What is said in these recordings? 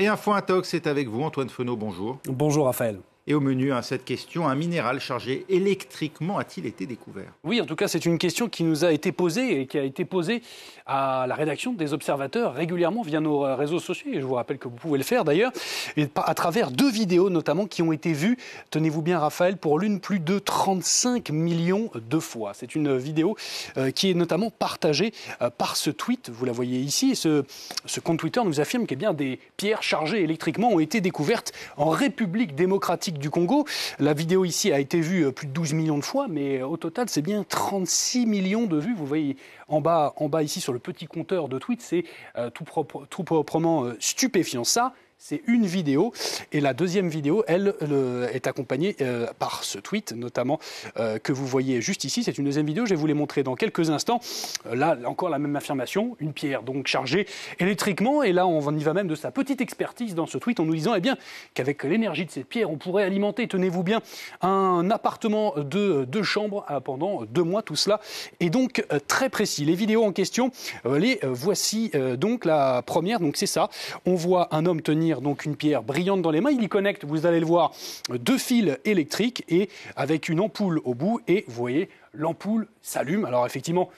Et Info Intox, c'est avec vous, Antoine Fenot, bonjour. Bonjour Raphaël. Et au menu, hein, cette question, un minéral chargé électriquement a-t-il été découvert? Oui, en tout cas, c'est une question qui nous a été posée et qui a été posée à la rédaction des observateurs régulièrement via nos réseaux sociaux. Et je vous rappelle que vous pouvez le faire d'ailleurs, à travers deux vidéos notamment qui ont été vues, tenez-vous bien Raphaël, pour l'une plus de 35 millions de fois. C'est une vidéo euh, qui est notamment partagée euh, par ce tweet, vous la voyez ici. Ce, compte Twitter nous affirme que bien des pierres chargées électriquement ont été découvertes en République démocratique du Congo. La vidéo ici a été vue euh, plus de 12 millions de fois, mais euh, au total, c'est bien 36 millions de vues. Vous voyez en bas, en bas ici sur le petit compteur de tweets, c'est euh, tout, tout, proprement stupéfiant. Ça, c'est une vidéo. Et la deuxième vidéo, elle, est accompagnée euh, par ce tweet, notamment, euh, que vous voyez juste ici. C'est une deuxième vidéo, je vais vous les montrer dans quelques instants. Euh, là, encore la même affirmation, une pierre donc chargée électriquement. Et là, on y va même de sa petite expertise dans ce tweet en nous disant eh bien, qu'avec l'énergie de cette pierre, on pourrait alimenter, tenez-vous bien, un appartement de deux chambres pendant deux mois. Tout cela est donc très précis. Les vidéos en question, les voici donc la première. Donc c'est ça. On voit un homme tenir donc une pierre brillante dans les mains. Il y connecte, vous allez le voir, deux fils électriques et avec une ampoule au bout. Et vous voyez, l'ampoule s'allume. Alors effectivement,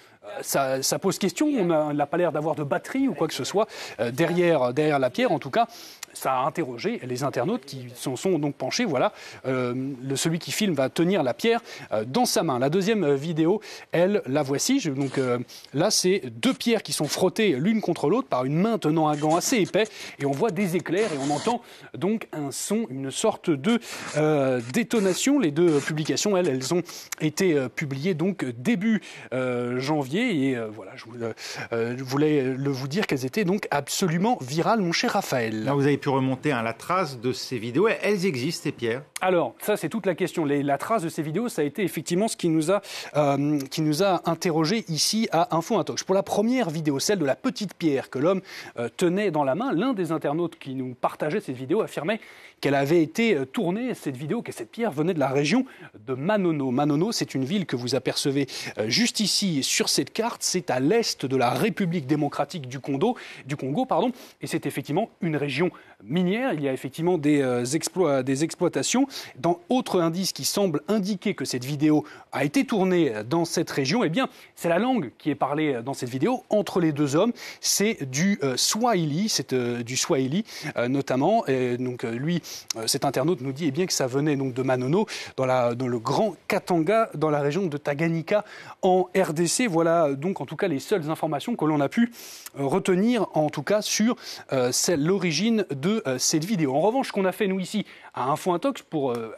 euh, ça, pose question. On n'a pas l'air d'avoir de batterie ou quoi que ce soit euh, derrière, derrière la pierre. En tout cas, ça a interrogé les internautes qui s'en sont donc penchés. Voilà, euh, celui qui filme va tenir la pierre euh, dans sa main. La deuxième euh, vidéo, elle, la voici. donc là, c'est deux pierres qui sont frottées l'une contre l'autre par une main tenant un gant assez épais, et on voit des éclairs et on entend donc un son, une sorte de détonation. Les deux publications, elles, elles ont été publiées donc début janvier, et voilà, je voulais, le vous dire qu'elles étaient donc absolument virales, mon cher Raphaël. vous avez pu remonter à la trace de ces vidéos. Elles existent, ces pierres Alors, ça, c'est toute la question. la trace de ces vidéos, ça a été effectivement ce qui nous a, euh, a interrogé ici à Info Intox. Pour la première vidéo, celle de la petite pierre que l'homme euh, tenait dans la main, l'un des internautes qui nous partageait cette vidéo affirmait qu'elle avait été euh, tournée, cette vidéo, que cette pierre venait de la région de Manono. Manono, c'est une ville que vous apercevez juste ici sur cette carte. C'est à l'est de la République démocratique du Congo, du Congo pardon, et c'est effectivement une région minière. Il y a effectivement des, euh, des exploitations. Dans autre indice qui semble indiquer que cette vidéo a été tournée dans cette région, eh bien, c'est la langue qui est parlée dans cette vidéo entre les deux hommes. C'est du euh, Swahili, c'est euh, du Swahili notamment. Donc lui, cet internaute nous dit eh bien que ça venait donc de Manono, dans, le grand Katanga, dans la région de Tanganyika, en RDC. Voilà donc en tout cas les seules informations que l'on a pu retenir, en tout cas sur l'origine de euh, cette vidéo. En revanche, qu'on a fait nous ici à Info Intox pour euh,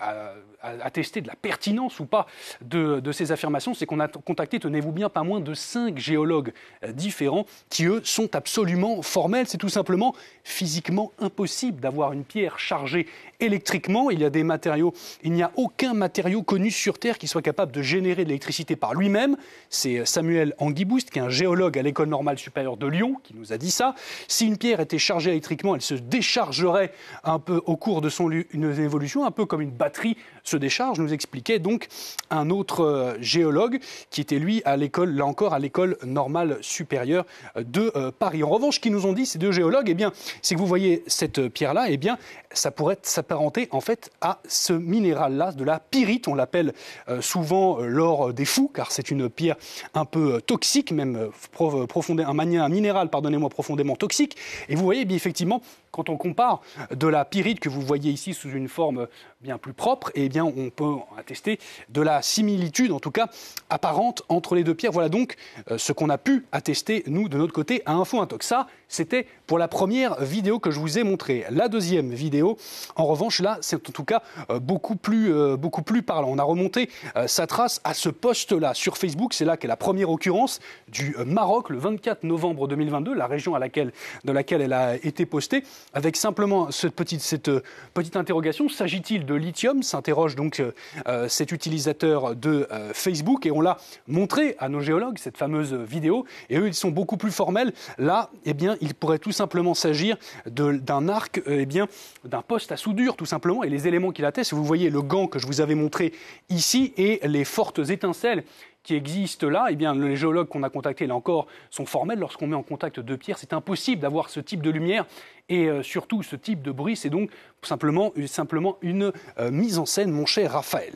attester de la pertinence ou pas de, ces affirmations, c'est qu'on a contacté, tenez-vous bien, pas moins de cinq géologues euh, différents qui, eux, sont absolument formels. C'est tout simplement physiquement impossible d'avoir une pierre chargée électriquement. Il y a des matériaux, il n'y a aucun matériau connu sur Terre qui soit capable de générer de l'électricité par lui-même. C'est Samuel Anguiboust, qui est un géologue à l'École normale supérieure de Lyon, qui nous a dit ça. Si une pierre était chargée électriquement, elle se déchargerait un peu au cours de son évolution, un peu comme une batterie se décharge, nous expliquait donc un autre euh, géologue qui était lui à l'école, là encore, à l'école normale supérieure de euh, Paris. En revanche, ce qu'ils nous ont dit, ces deux géologues, eh bien, c'est que vous voyez cette pierre-là, eh bien, ça pourrait s'apparenter en fait à ce minéral-là, de la pyrite, on l'appelle euh, souvent l'or des fous, car c'est une pierre un peu toxique, même profondément, un, minéral, pardonnez-moi, profondément toxique. Et vous voyez, bien effectivement, quand on compare de la pyrite que vous voyez ici sous une forme bien plus propre, eh bien, on peut attester de la similitude, en tout cas apparente, entre les deux pierres. Voilà donc euh, ce qu'on a pu attester, nous, de notre côté, à Info Intox. Ça, c'était pour la première vidéo que je vous ai montrée. La deuxième vidéo, en revanche, là, c'est en tout cas euh, beaucoup, plus, euh, beaucoup plus parlant. On a remonté sa trace à ce poste-là sur Facebook. C'est là qu'est la première occurrence du Maroc, le 24 novembre 2022, la région à laquelle, de laquelle elle a été postée, avec simplement cette petite, cette petite interrogation. S'agit-il de lithium s'interroge donc euh, euh, cet utilisateur de euh, Facebook et on l'a montré à nos géologues, cette fameuse vidéo, et eux, ils sont beaucoup plus formels. Là, eh bien, il pourrait tout simplement s'agir d'un arc, eh bien, d'un poste à soudure, tout simplement, et les éléments qu'il attestent, vous voyez le gant que je vous avais montré ici et les fortes étincelles qui existe là, eh bien, les géologues qu'on a contactés, là encore, sont formels. Lorsqu'on met en contact deux pierres, c'est impossible d'avoir ce type de lumière et euh, surtout ce type de bruit. C'est donc simplement, simplement une euh, mise en scène, mon cher Raphaël.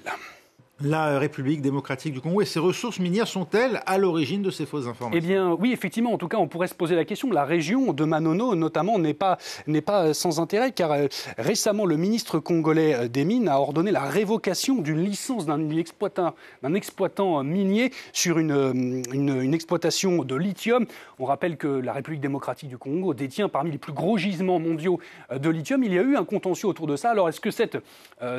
La République démocratique du Congo et ses ressources minières sont-elles à l'origine de ces fausses informations? Eh bien, oui, effectivement. En tout cas, on pourrait se poser la question. La région de Manono, notamment, n'est pas, n'est pas sans intérêt, car euh, récemment, le ministre congolais euh, des Mines a ordonné la révocation d'une licence d'un exploitant, d'un exploitant minier sur une, euh, une, une, exploitation de lithium. On rappelle que la République démocratique du Congo détient parmi les plus gros gisements mondiaux de lithium. Il y a eu un contentieux autour de ça. Alors, est-ce que cette,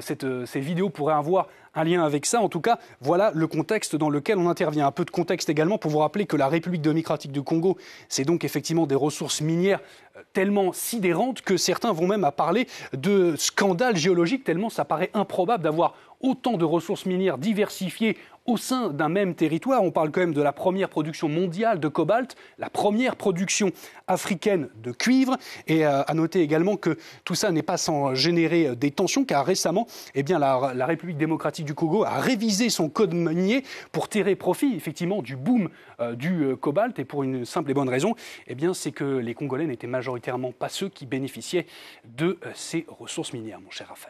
cette, ces vidéos pourraient avoir un lien avec ça. En tout cas, voilà le contexte dans lequel on intervient. Un peu de contexte également pour vous rappeler que la République démocratique du Congo, c'est donc effectivement des ressources minières euh, tellement sidérantes que certains vont même à parler de scandale géologique, tellement ça paraît improbable d'avoir autant de ressources minières diversifiées au sein d'un même territoire. On parle quand même de la première production mondiale de cobalt, la première production africaine de cuivre. Et euh, à noter également que tout ça n'est pas sans générer euh, des tensions, car récemment, eh la, République démocratique du Congo a révisé son code minier pour tirer profit effectivement du boom euh, du cobalt. Et pour une simple et bonne raison, eh c'est que les Congolais n'étaient majoritairement pas ceux qui bénéficiaient de ces ressources minières, mon cher Raphaël.